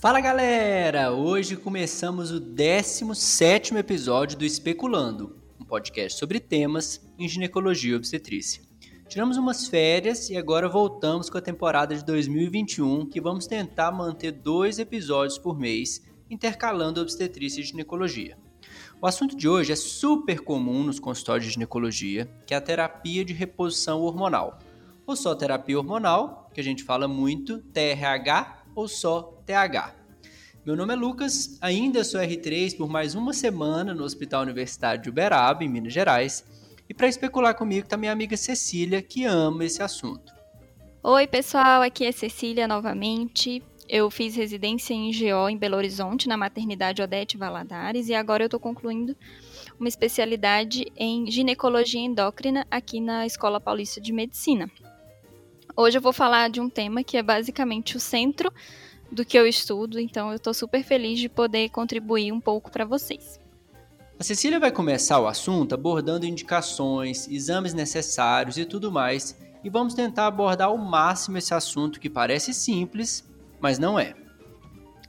Fala galera! Hoje começamos o 17 episódio do Especulando, um podcast sobre temas em ginecologia e obstetrícia. Tiramos umas férias e agora voltamos com a temporada de 2021, que vamos tentar manter dois episódios por mês, intercalando obstetrícia e ginecologia. O assunto de hoje é super comum nos consultórios de ginecologia, que é a terapia de reposição hormonal. Ou só terapia hormonal, que a gente fala muito, TRH ou só TH. Meu nome é Lucas, ainda sou R3 por mais uma semana no Hospital Universitário de Uberaba, em Minas Gerais. E para especular comigo está minha amiga Cecília, que ama esse assunto. Oi, pessoal, aqui é Cecília novamente. Eu fiz residência em GO em Belo Horizonte, na maternidade Odete Valadares, e agora eu estou concluindo uma especialidade em ginecologia endócrina aqui na Escola Paulista de Medicina. Hoje eu vou falar de um tema que é basicamente o centro do que eu estudo, então eu estou super feliz de poder contribuir um pouco para vocês. A Cecília vai começar o assunto abordando indicações, exames necessários e tudo mais, e vamos tentar abordar ao máximo esse assunto que parece simples, mas não é.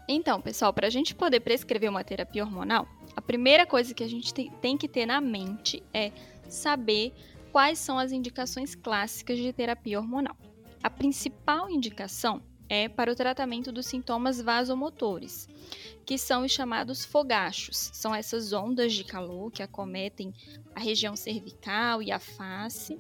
Então, pessoal, para a gente poder prescrever uma terapia hormonal, a primeira coisa que a gente tem que ter na mente é saber quais são as indicações clássicas de terapia hormonal. A principal indicação é para o tratamento dos sintomas vasomotores, que são os chamados fogachos. São essas ondas de calor que acometem a região cervical e a face,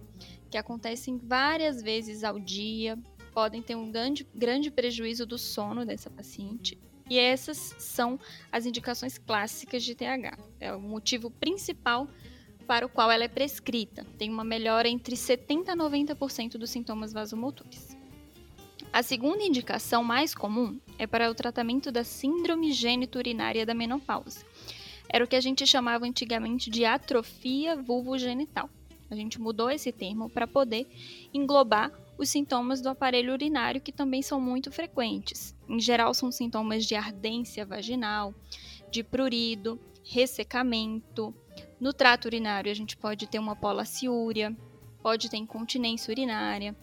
que acontecem várias vezes ao dia, podem ter um grande, grande prejuízo do sono dessa paciente. E essas são as indicações clássicas de TH. É o motivo principal para o qual ela é prescrita. Tem uma melhora entre 70% a 90% dos sintomas vasomotores. A segunda indicação mais comum é para o tratamento da síndrome geniturinária da menopausa. Era o que a gente chamava antigamente de atrofia vulvogenital. A gente mudou esse termo para poder englobar os sintomas do aparelho urinário, que também são muito frequentes. Em geral, são sintomas de ardência vaginal, de prurido, ressecamento. No trato urinário, a gente pode ter uma polaciúria, pode ter incontinência urinária,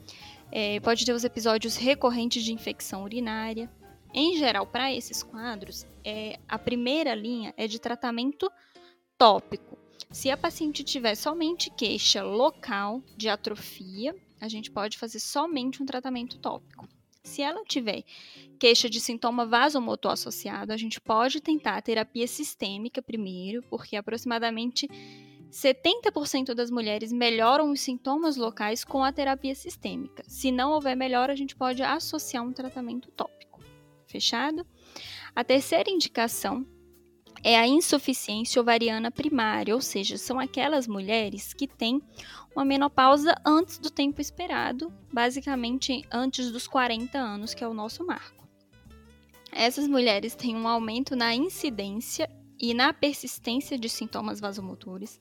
é, pode ter os episódios recorrentes de infecção urinária. Em geral, para esses quadros, é, a primeira linha é de tratamento tópico. Se a paciente tiver somente queixa local de atrofia, a gente pode fazer somente um tratamento tópico. Se ela tiver queixa de sintoma vasomotor associado, a gente pode tentar a terapia sistêmica primeiro, porque aproximadamente 70% das mulheres melhoram os sintomas locais com a terapia sistêmica. Se não houver melhora, a gente pode associar um tratamento tópico. Fechado? A terceira indicação é a insuficiência ovariana primária, ou seja, são aquelas mulheres que têm uma menopausa antes do tempo esperado, basicamente antes dos 40 anos, que é o nosso marco. Essas mulheres têm um aumento na incidência e na persistência de sintomas vasomotores.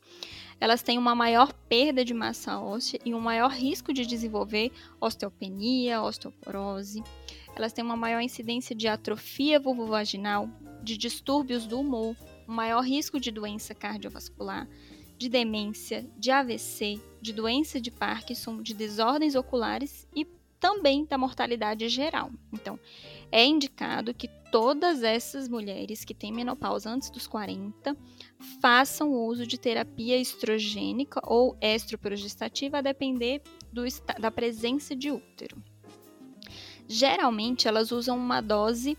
Elas têm uma maior perda de massa óssea e um maior risco de desenvolver osteopenia, osteoporose. Elas têm uma maior incidência de atrofia vulvovaginal, de distúrbios do humor, um maior risco de doença cardiovascular, de demência, de AVC, de doença de Parkinson, de desordens oculares e também da mortalidade geral. Então, é indicado que todas essas mulheres que têm menopausa antes dos 40 façam uso de terapia estrogênica ou estroprogestativa a depender do, da presença de útero. Geralmente, elas usam uma dose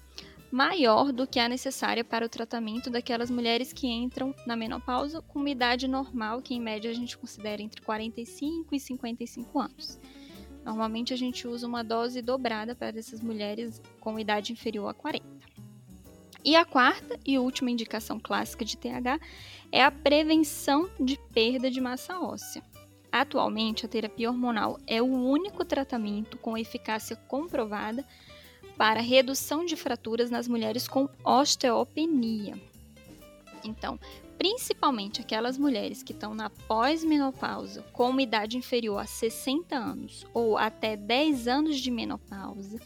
maior do que a necessária para o tratamento daquelas mulheres que entram na menopausa com uma idade normal, que em média a gente considera entre 45 e 55 anos. Normalmente a gente usa uma dose dobrada para essas mulheres com idade inferior a 40. E a quarta e última indicação clássica de TH é a prevenção de perda de massa óssea. Atualmente, a terapia hormonal é o único tratamento com eficácia comprovada para redução de fraturas nas mulheres com osteopenia. Então, principalmente aquelas mulheres que estão na pós-menopausa com uma idade inferior a 60 anos ou até 10 anos de menopausa,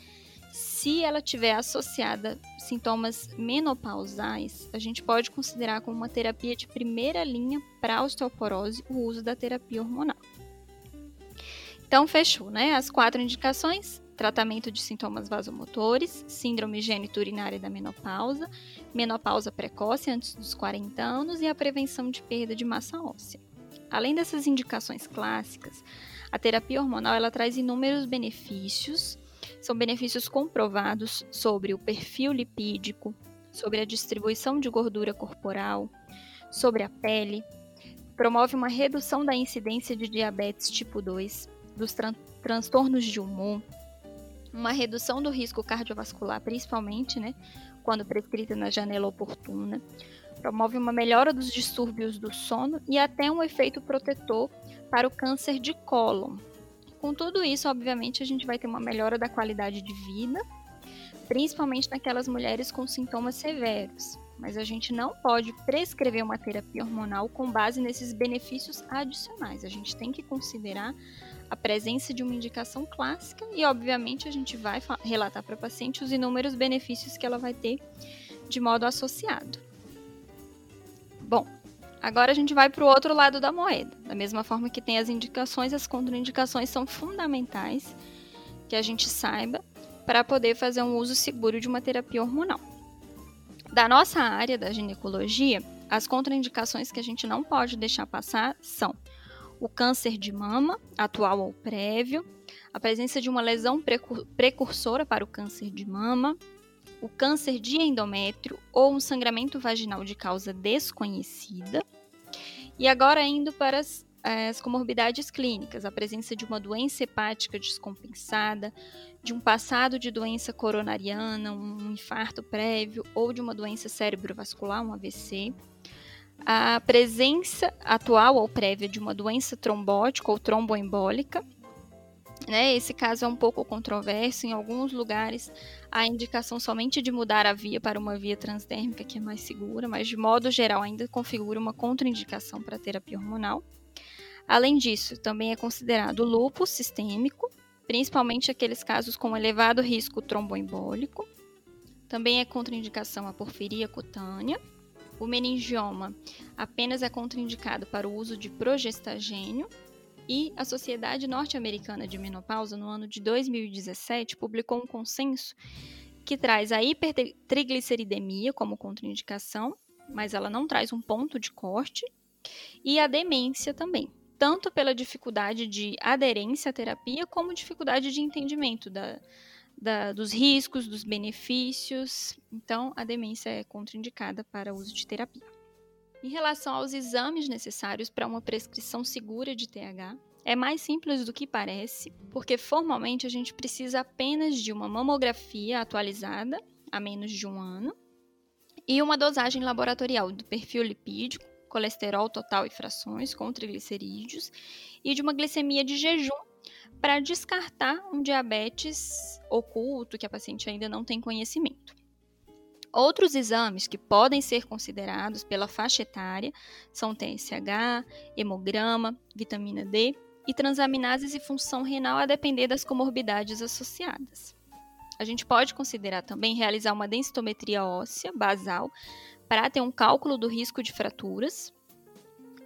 se ela tiver associada sintomas menopausais, a gente pode considerar como uma terapia de primeira linha para osteoporose o uso da terapia hormonal. Então, fechou, né? As quatro indicações tratamento de sintomas vasomotores, síndrome geniturinária da menopausa, menopausa precoce antes dos 40 anos e a prevenção de perda de massa óssea. Além dessas indicações clássicas, a terapia hormonal ela traz inúmeros benefícios, são benefícios comprovados sobre o perfil lipídico, sobre a distribuição de gordura corporal, sobre a pele, promove uma redução da incidência de diabetes tipo 2, dos tran transtornos de humor, uma redução do risco cardiovascular, principalmente, né, quando prescrita na janela oportuna, promove uma melhora dos distúrbios do sono e até um efeito protetor para o câncer de cólon. Com tudo isso, obviamente, a gente vai ter uma melhora da qualidade de vida, principalmente naquelas mulheres com sintomas severos. Mas a gente não pode prescrever uma terapia hormonal com base nesses benefícios adicionais. A gente tem que considerar a presença de uma indicação clássica e, obviamente, a gente vai relatar para a paciente os inúmeros benefícios que ela vai ter de modo associado. Bom, agora a gente vai para o outro lado da moeda. Da mesma forma que tem as indicações, as contraindicações são fundamentais que a gente saiba para poder fazer um uso seguro de uma terapia hormonal. Da nossa área da ginecologia, as contraindicações que a gente não pode deixar passar são o câncer de mama, atual ou prévio, a presença de uma lesão precursora para o câncer de mama, o câncer de endométrio ou um sangramento vaginal de causa desconhecida. E agora indo para as, as comorbidades clínicas, a presença de uma doença hepática descompensada, de um passado de doença coronariana, um infarto prévio ou de uma doença cerebrovascular, um AVC, a presença atual ou prévia de uma doença trombótica ou tromboembólica. Né? Esse caso é um pouco controverso. Em alguns lugares, a indicação somente de mudar a via para uma via transdérmica, que é mais segura, mas de modo geral ainda configura uma contraindicação para a terapia hormonal. Além disso, também é considerado lúpus sistêmico, principalmente aqueles casos com elevado risco tromboembólico. Também é contraindicação a porfiria cutânea. O meningioma apenas é contraindicado para o uso de progestagênio. E a Sociedade Norte-Americana de Menopausa, no ano de 2017, publicou um consenso que traz a hipertrigliceridemia como contraindicação, mas ela não traz um ponto de corte, e a demência também, tanto pela dificuldade de aderência à terapia, como dificuldade de entendimento da, da, dos riscos, dos benefícios. Então, a demência é contraindicada para uso de terapia. Em relação aos exames necessários para uma prescrição segura de TH, é mais simples do que parece, porque formalmente a gente precisa apenas de uma mamografia atualizada há menos de um ano e uma dosagem laboratorial do perfil lipídico, colesterol total e frações com triglicerídeos e de uma glicemia de jejum para descartar um diabetes oculto que a paciente ainda não tem conhecimento. Outros exames que podem ser considerados pela faixa etária são TSH, hemograma, vitamina D e transaminases e função renal a depender das comorbidades associadas. A gente pode considerar também realizar uma densitometria óssea basal para ter um cálculo do risco de fraturas.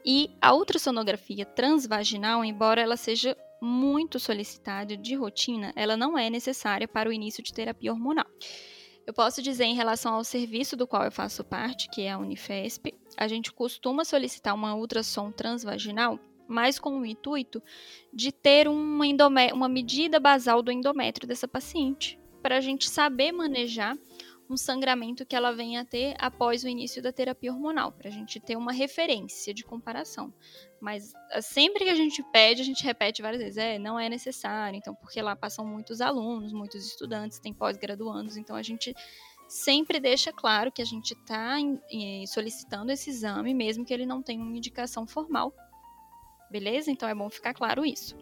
E a ultrassonografia transvaginal, embora ela seja muito solicitada de rotina, ela não é necessária para o início de terapia hormonal. Eu posso dizer em relação ao serviço do qual eu faço parte, que é a Unifesp, a gente costuma solicitar uma ultrassom transvaginal, mas com o intuito de ter uma, uma medida basal do endométrio dessa paciente, para a gente saber manejar um sangramento que ela venha a ter após o início da terapia hormonal, para a gente ter uma referência de comparação. Mas ah, sempre que a gente pede, a gente repete várias vezes, é, não é necessário, então, porque lá passam muitos alunos, muitos estudantes, tem pós-graduandos, então a gente sempre deixa claro que a gente está solicitando esse exame, mesmo que ele não tenha uma indicação formal. Beleza? Então é bom ficar claro isso.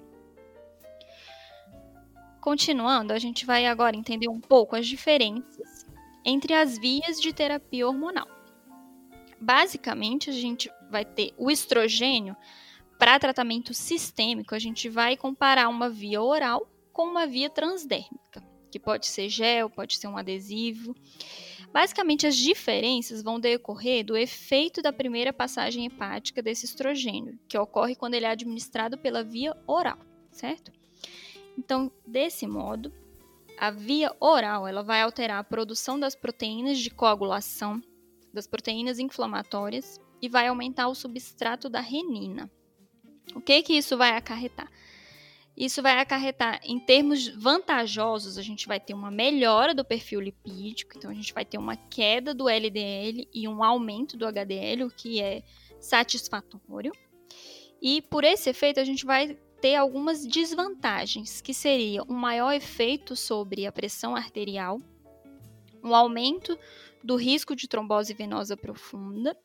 Continuando, a gente vai agora entender um pouco as diferenças entre as vias de terapia hormonal. Basicamente, a gente vai ter o estrogênio para tratamento sistêmico, a gente vai comparar uma via oral com uma via transdérmica, que pode ser gel, pode ser um adesivo. Basicamente, as diferenças vão decorrer do efeito da primeira passagem hepática desse estrogênio, que ocorre quando ele é administrado pela via oral, certo? Então, desse modo, a via oral ela vai alterar a produção das proteínas de coagulação, das proteínas inflamatórias e vai aumentar o substrato da renina. O que que isso vai acarretar? Isso vai acarretar em termos vantajosos, a gente vai ter uma melhora do perfil lipídico, então a gente vai ter uma queda do LDL e um aumento do HDL, o que é satisfatório. E por esse efeito a gente vai ter algumas desvantagens, que seria um maior efeito sobre a pressão arterial, um aumento do risco de trombose venosa profunda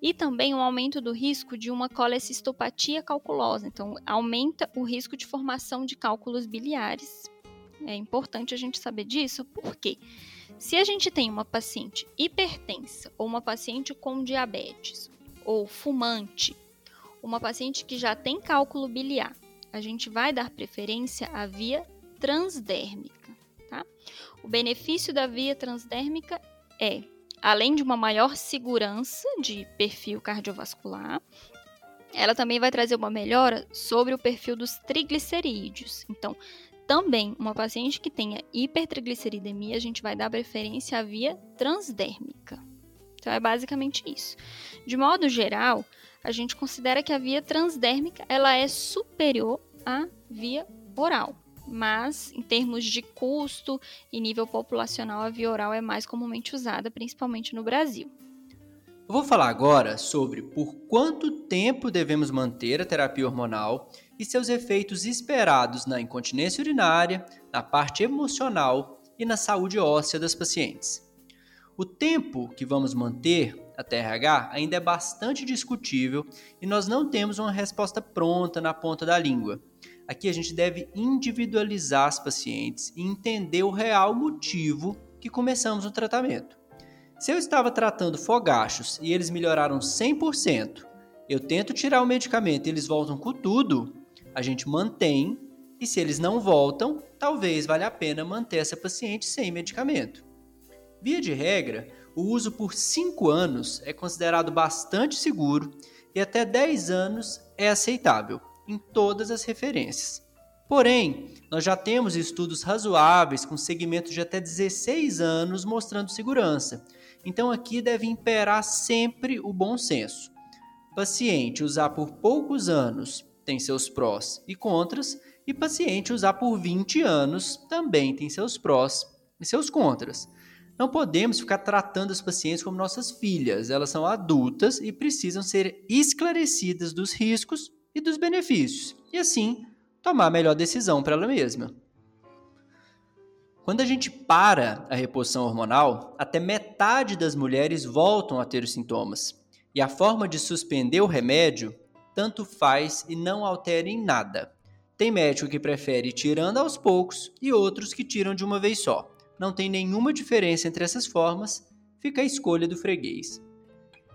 e também um aumento do risco de uma colecistopatia calculosa. Então, aumenta o risco de formação de cálculos biliares. É importante a gente saber disso, porque se a gente tem uma paciente hipertensa ou uma paciente com diabetes ou fumante, uma paciente que já tem cálculo biliar, a gente vai dar preferência à via transdérmica. Tá? O benefício da via transdérmica é, além de uma maior segurança de perfil cardiovascular, ela também vai trazer uma melhora sobre o perfil dos triglicerídeos. Então, também uma paciente que tenha hipertrigliceridemia, a gente vai dar preferência à via transdérmica. Então é basicamente isso. De modo geral, a gente considera que a via transdérmica ela é superior à via oral mas em termos de custo e nível populacional, a via oral é mais comumente usada, principalmente no Brasil. Eu vou falar agora sobre por quanto tempo devemos manter a terapia hormonal e seus efeitos esperados na incontinência urinária, na parte emocional e na saúde óssea das pacientes. O tempo que vamos manter a TRH ainda é bastante discutível e nós não temos uma resposta pronta na ponta da língua. Aqui a gente deve individualizar as pacientes e entender o real motivo que começamos o tratamento. Se eu estava tratando fogachos e eles melhoraram 100%, eu tento tirar o medicamento e eles voltam com tudo, a gente mantém, e se eles não voltam, talvez valha a pena manter essa paciente sem medicamento. Via de regra, o uso por 5 anos é considerado bastante seguro e até 10 anos é aceitável em todas as referências. Porém, nós já temos estudos razoáveis com segmentos de até 16 anos mostrando segurança. Então aqui deve imperar sempre o bom senso. Paciente usar por poucos anos tem seus prós e contras, e paciente usar por 20 anos também tem seus prós e seus contras. Não podemos ficar tratando as pacientes como nossas filhas, elas são adultas e precisam ser esclarecidas dos riscos e dos benefícios, e assim tomar a melhor decisão para ela mesma. Quando a gente para a reposição hormonal, até metade das mulheres voltam a ter os sintomas. E a forma de suspender o remédio tanto faz e não altera em nada. Tem médico que prefere ir tirando aos poucos e outros que tiram de uma vez só. Não tem nenhuma diferença entre essas formas, fica a escolha do freguês.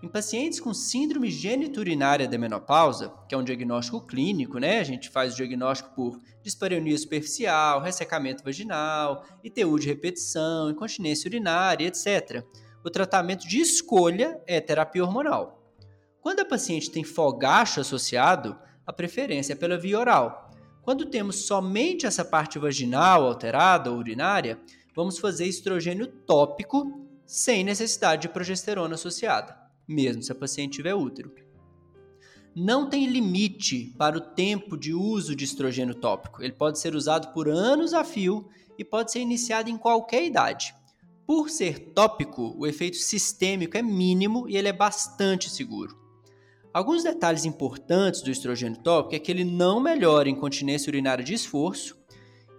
Em pacientes com síndrome geniturinária da menopausa, que é um diagnóstico clínico, né? A gente faz o diagnóstico por dispareunia superficial, ressecamento vaginal, ITU de repetição, incontinência urinária, etc. O tratamento de escolha é terapia hormonal. Quando a paciente tem fogacho associado, a preferência é pela via oral. Quando temos somente essa parte vaginal alterada ou urinária, vamos fazer estrogênio tópico sem necessidade de progesterona associada mesmo se a paciente tiver útero. Não tem limite para o tempo de uso de estrogênio tópico. Ele pode ser usado por anos a fio e pode ser iniciado em qualquer idade. Por ser tópico, o efeito sistêmico é mínimo e ele é bastante seguro. Alguns detalhes importantes do estrogênio tópico é que ele não melhora incontinência urinária de esforço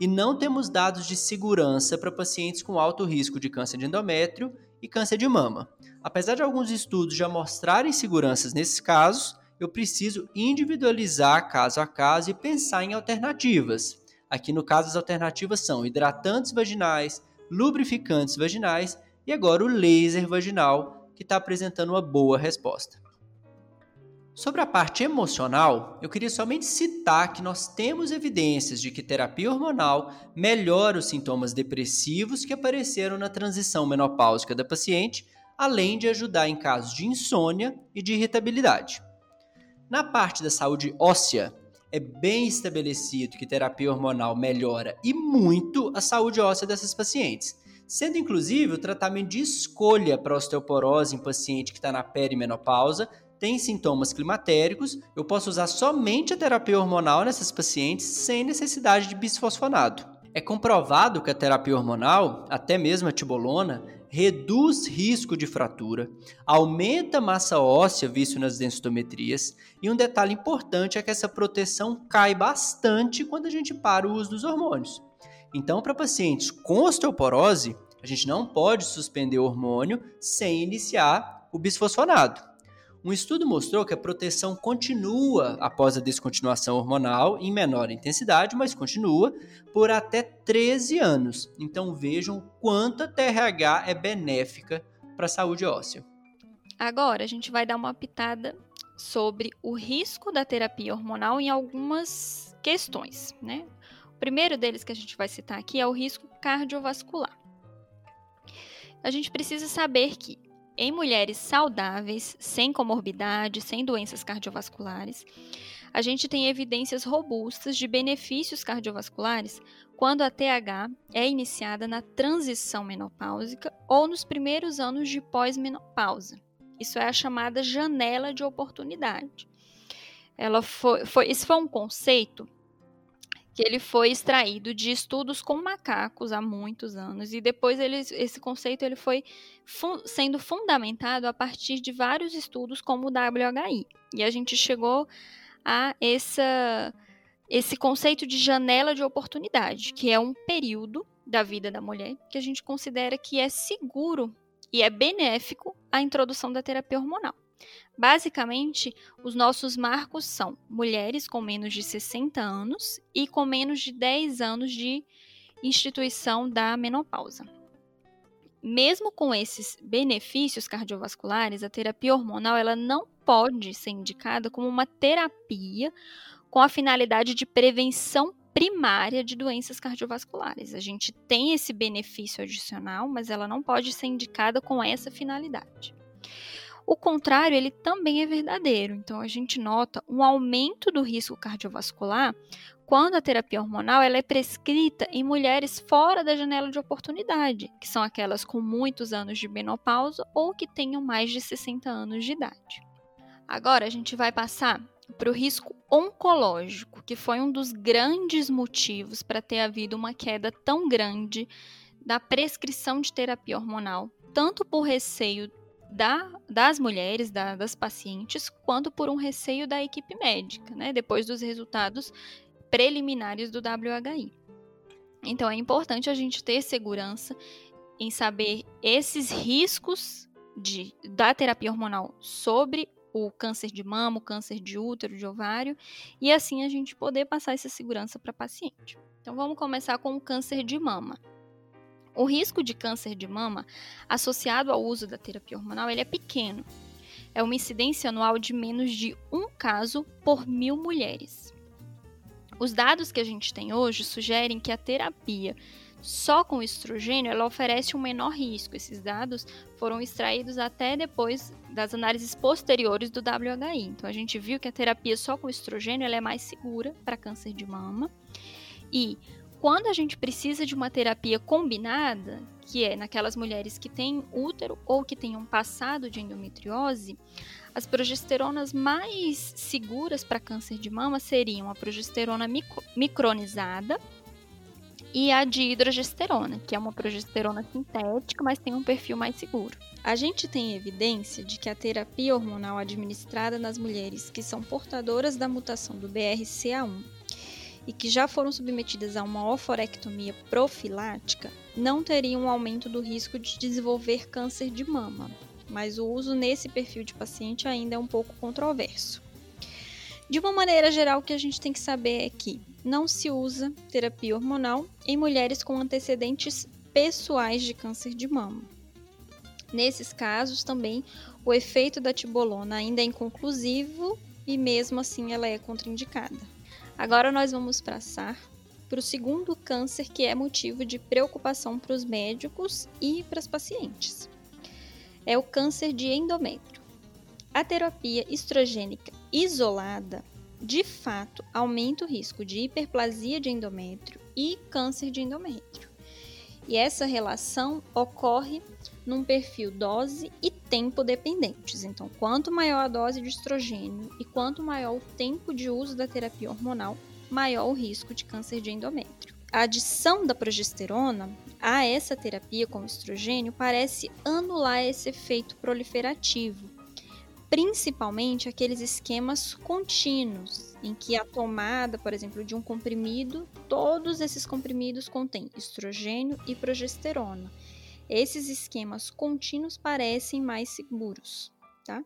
e não temos dados de segurança para pacientes com alto risco de câncer de endométrio e câncer de mama. Apesar de alguns estudos já mostrarem seguranças nesses casos, eu preciso individualizar caso a caso e pensar em alternativas. Aqui no caso, as alternativas são hidratantes vaginais, lubrificantes vaginais e agora o laser vaginal, que está apresentando uma boa resposta. Sobre a parte emocional, eu queria somente citar que nós temos evidências de que terapia hormonal melhora os sintomas depressivos que apareceram na transição menopáusica da paciente além de ajudar em casos de insônia e de irritabilidade. Na parte da saúde óssea, é bem estabelecido que terapia hormonal melhora e muito a saúde óssea dessas pacientes, sendo inclusive o tratamento de escolha para osteoporose em paciente que está na perimenopausa, tem sintomas climatéricos, eu posso usar somente a terapia hormonal nessas pacientes sem necessidade de bisfosfonato. É comprovado que a terapia hormonal, até mesmo a tibolona, reduz risco de fratura, aumenta a massa óssea visto nas densitometrias, e um detalhe importante é que essa proteção cai bastante quando a gente para o uso dos hormônios. Então, para pacientes com osteoporose, a gente não pode suspender o hormônio sem iniciar o bisfosfonado. Um estudo mostrou que a proteção continua após a descontinuação hormonal em menor intensidade, mas continua por até 13 anos. Então vejam quanto a TRH é benéfica para a saúde óssea. Agora a gente vai dar uma pitada sobre o risco da terapia hormonal em algumas questões, né? O primeiro deles que a gente vai citar aqui é o risco cardiovascular. A gente precisa saber que em mulheres saudáveis, sem comorbidade, sem doenças cardiovasculares, a gente tem evidências robustas de benefícios cardiovasculares quando a TH é iniciada na transição menopáusica ou nos primeiros anos de pós-menopausa. Isso é a chamada janela de oportunidade. Ela foi, foi, esse foi um conceito que ele foi extraído de estudos com macacos há muitos anos e depois ele, esse conceito ele foi fu sendo fundamentado a partir de vários estudos como o WHI e a gente chegou a essa, esse conceito de janela de oportunidade que é um período da vida da mulher que a gente considera que é seguro e é benéfico a introdução da terapia hormonal. Basicamente, os nossos marcos são mulheres com menos de 60 anos e com menos de 10 anos de instituição da menopausa. Mesmo com esses benefícios cardiovasculares, a terapia hormonal ela não pode ser indicada como uma terapia com a finalidade de prevenção primária de doenças cardiovasculares. A gente tem esse benefício adicional, mas ela não pode ser indicada com essa finalidade. O contrário, ele também é verdadeiro. Então, a gente nota um aumento do risco cardiovascular quando a terapia hormonal ela é prescrita em mulheres fora da janela de oportunidade, que são aquelas com muitos anos de menopausa ou que tenham mais de 60 anos de idade. Agora, a gente vai passar para o risco oncológico, que foi um dos grandes motivos para ter havido uma queda tão grande da prescrição de terapia hormonal, tanto por receio da, das mulheres, da, das pacientes, quanto por um receio da equipe médica, né, depois dos resultados preliminares do WHI. Então é importante a gente ter segurança em saber esses riscos de, da terapia hormonal sobre o câncer de mama, o câncer de útero, de ovário, e assim a gente poder passar essa segurança para a paciente. Então vamos começar com o câncer de mama. O risco de câncer de mama associado ao uso da terapia hormonal ele é pequeno. É uma incidência anual de menos de um caso por mil mulheres. Os dados que a gente tem hoje sugerem que a terapia só com estrogênio ela oferece um menor risco. Esses dados foram extraídos até depois das análises posteriores do WHI. Então a gente viu que a terapia só com estrogênio ela é mais segura para câncer de mama. E quando a gente precisa de uma terapia combinada, que é naquelas mulheres que têm útero ou que um passado de endometriose, as progesteronas mais seguras para câncer de mama seriam a progesterona micro micronizada e a de hidrogesterona, que é uma progesterona sintética, mas tem um perfil mais seguro. A gente tem evidência de que a terapia hormonal administrada nas mulheres que são portadoras da mutação do BRCA1 e que já foram submetidas a uma oforectomia profilática não teriam um aumento do risco de desenvolver câncer de mama, mas o uso nesse perfil de paciente ainda é um pouco controverso. De uma maneira geral, o que a gente tem que saber é que não se usa terapia hormonal em mulheres com antecedentes pessoais de câncer de mama. Nesses casos, também, o efeito da tibolona ainda é inconclusivo e, mesmo assim, ela é contraindicada. Agora nós vamos passar para o segundo câncer que é motivo de preocupação para os médicos e para as pacientes. É o câncer de endométrio. A terapia estrogênica isolada de fato, aumenta o risco de hiperplasia de endométrio e câncer de endométrio. E essa relação ocorre num perfil dose e tempo dependentes. Então, quanto maior a dose de estrogênio e quanto maior o tempo de uso da terapia hormonal, maior o risco de câncer de endométrio. A adição da progesterona a essa terapia com estrogênio parece anular esse efeito proliferativo, principalmente aqueles esquemas contínuos, em que a tomada, por exemplo, de um comprimido, todos esses comprimidos contêm estrogênio e progesterona. Esses esquemas contínuos parecem mais seguros. Tá?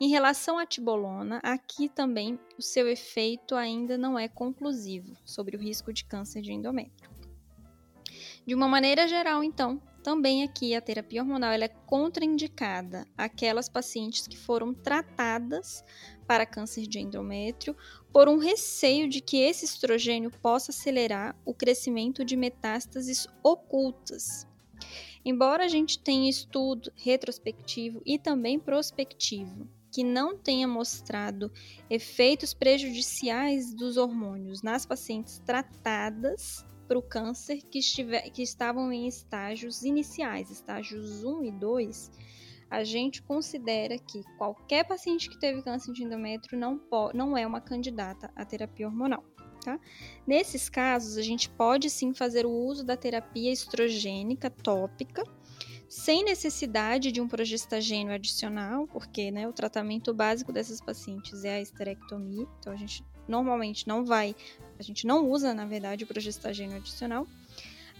Em relação à tibolona, aqui também o seu efeito ainda não é conclusivo sobre o risco de câncer de endométrio. De uma maneira geral, então, também aqui a terapia hormonal ela é contraindicada àquelas pacientes que foram tratadas para câncer de endométrio por um receio de que esse estrogênio possa acelerar o crescimento de metástases ocultas. Embora a gente tenha estudo retrospectivo e também prospectivo que não tenha mostrado efeitos prejudiciais dos hormônios nas pacientes tratadas para o câncer que, estiver, que estavam em estágios iniciais, estágios 1 e 2, a gente considera que qualquer paciente que teve câncer de endométrio não, não é uma candidata à terapia hormonal. Tá? Nesses casos, a gente pode sim fazer o uso da terapia estrogênica tópica, sem necessidade de um progestagênio adicional, porque né, o tratamento básico dessas pacientes é a esterectomia, então a gente normalmente não vai, a gente não usa, na verdade, o progestagênio adicional.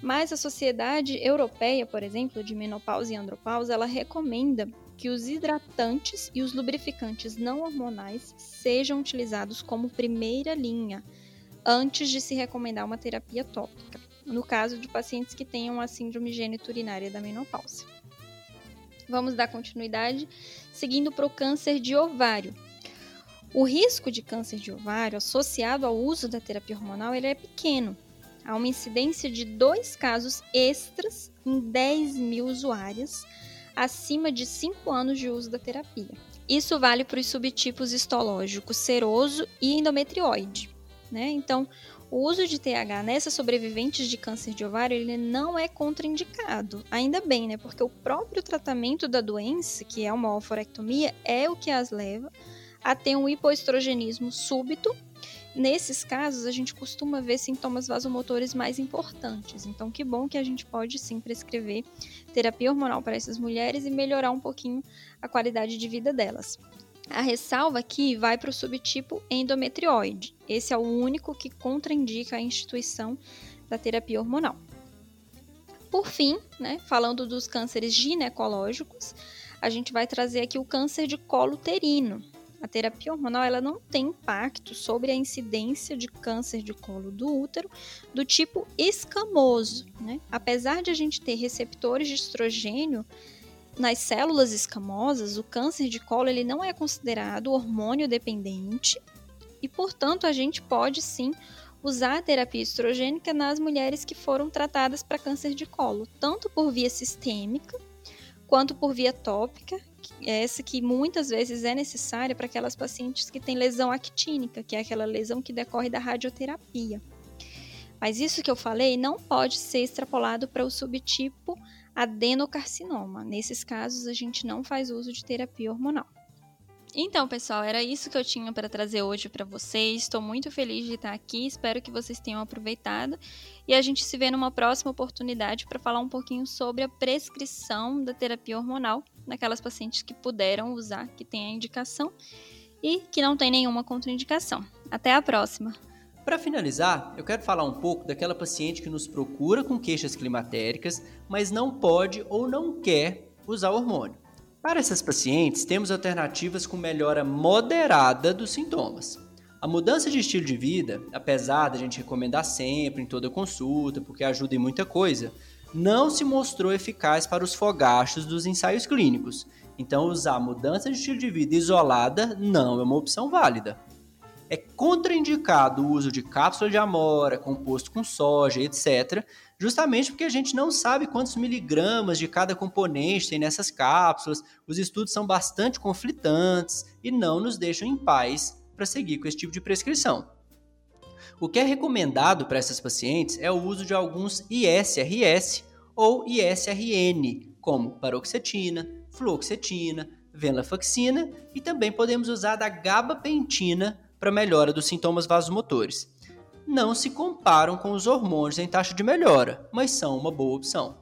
Mas a Sociedade Europeia, por exemplo, de Menopausa e Andropausa, ela recomenda que os hidratantes e os lubrificantes não hormonais sejam utilizados como primeira linha antes de se recomendar uma terapia tópica, no caso de pacientes que tenham a síndrome geniturinária da menopausa. Vamos dar continuidade seguindo para o câncer de ovário. O risco de câncer de ovário associado ao uso da terapia hormonal ele é pequeno. Há uma incidência de dois casos extras em 10 mil usuárias acima de 5 anos de uso da terapia. Isso vale para os subtipos histológico seroso e endometrioide. Né? Então, o uso de TH nessas sobreviventes de câncer de ovário ele não é contraindicado. Ainda bem, né? Porque o próprio tratamento da doença, que é uma oforectomia, é o que as leva a ter um hipoestrogenismo súbito. Nesses casos, a gente costuma ver sintomas vasomotores mais importantes. Então, que bom que a gente pode sim prescrever terapia hormonal para essas mulheres e melhorar um pouquinho a qualidade de vida delas. A ressalva aqui vai para o subtipo endometrioide. Esse é o único que contraindica a instituição da terapia hormonal. Por fim, né, falando dos cânceres ginecológicos, a gente vai trazer aqui o câncer de colo uterino. A terapia hormonal ela não tem impacto sobre a incidência de câncer de colo do útero do tipo escamoso. Né? Apesar de a gente ter receptores de estrogênio nas células escamosas, o câncer de colo ele não é considerado hormônio dependente e, portanto, a gente pode sim usar a terapia estrogênica nas mulheres que foram tratadas para câncer de colo, tanto por via sistêmica quanto por via tópica, essa que muitas vezes é necessária para aquelas pacientes que têm lesão actínica, que é aquela lesão que decorre da radioterapia. Mas isso que eu falei não pode ser extrapolado para o subtipo adenocarcinoma. Nesses casos, a gente não faz uso de terapia hormonal. Então, pessoal, era isso que eu tinha para trazer hoje para vocês. Estou muito feliz de estar aqui, espero que vocês tenham aproveitado e a gente se vê numa próxima oportunidade para falar um pouquinho sobre a prescrição da terapia hormonal naquelas pacientes que puderam usar, que têm a indicação e que não tem nenhuma contraindicação. Até a próxima! Para finalizar, eu quero falar um pouco daquela paciente que nos procura com queixas climatéricas, mas não pode ou não quer usar hormônio. Para essas pacientes, temos alternativas com melhora moderada dos sintomas. A mudança de estilo de vida, apesar da gente recomendar sempre em toda consulta, porque ajuda em muita coisa, não se mostrou eficaz para os fogachos dos ensaios clínicos. Então, usar mudança de estilo de vida isolada não é uma opção válida. É contraindicado o uso de cápsula de amora, composto com soja, etc., justamente porque a gente não sabe quantos miligramas de cada componente tem nessas cápsulas, os estudos são bastante conflitantes e não nos deixam em paz para seguir com esse tipo de prescrição. O que é recomendado para essas pacientes é o uso de alguns ISRS ou ISRN, como paroxetina, fluoxetina, venlafaxina e também podemos usar da gabapentina para melhora dos sintomas vasomotores. Não se comparam com os hormônios em taxa de melhora, mas são uma boa opção.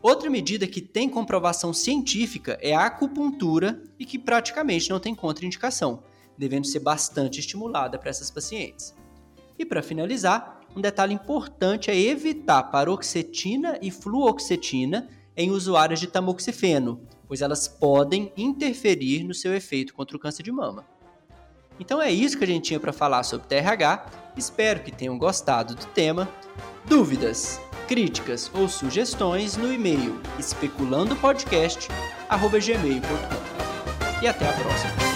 Outra medida que tem comprovação científica é a acupuntura e que praticamente não tem contraindicação, devendo ser bastante estimulada para essas pacientes. E para finalizar, um detalhe importante é evitar paroxetina e fluoxetina em usuários de tamoxifeno, pois elas podem interferir no seu efeito contra o câncer de mama. Então é isso que a gente tinha para falar sobre TRH. Espero que tenham gostado do tema. Dúvidas, críticas ou sugestões no e-mail especulandopodcast@gmail.com. E até a próxima.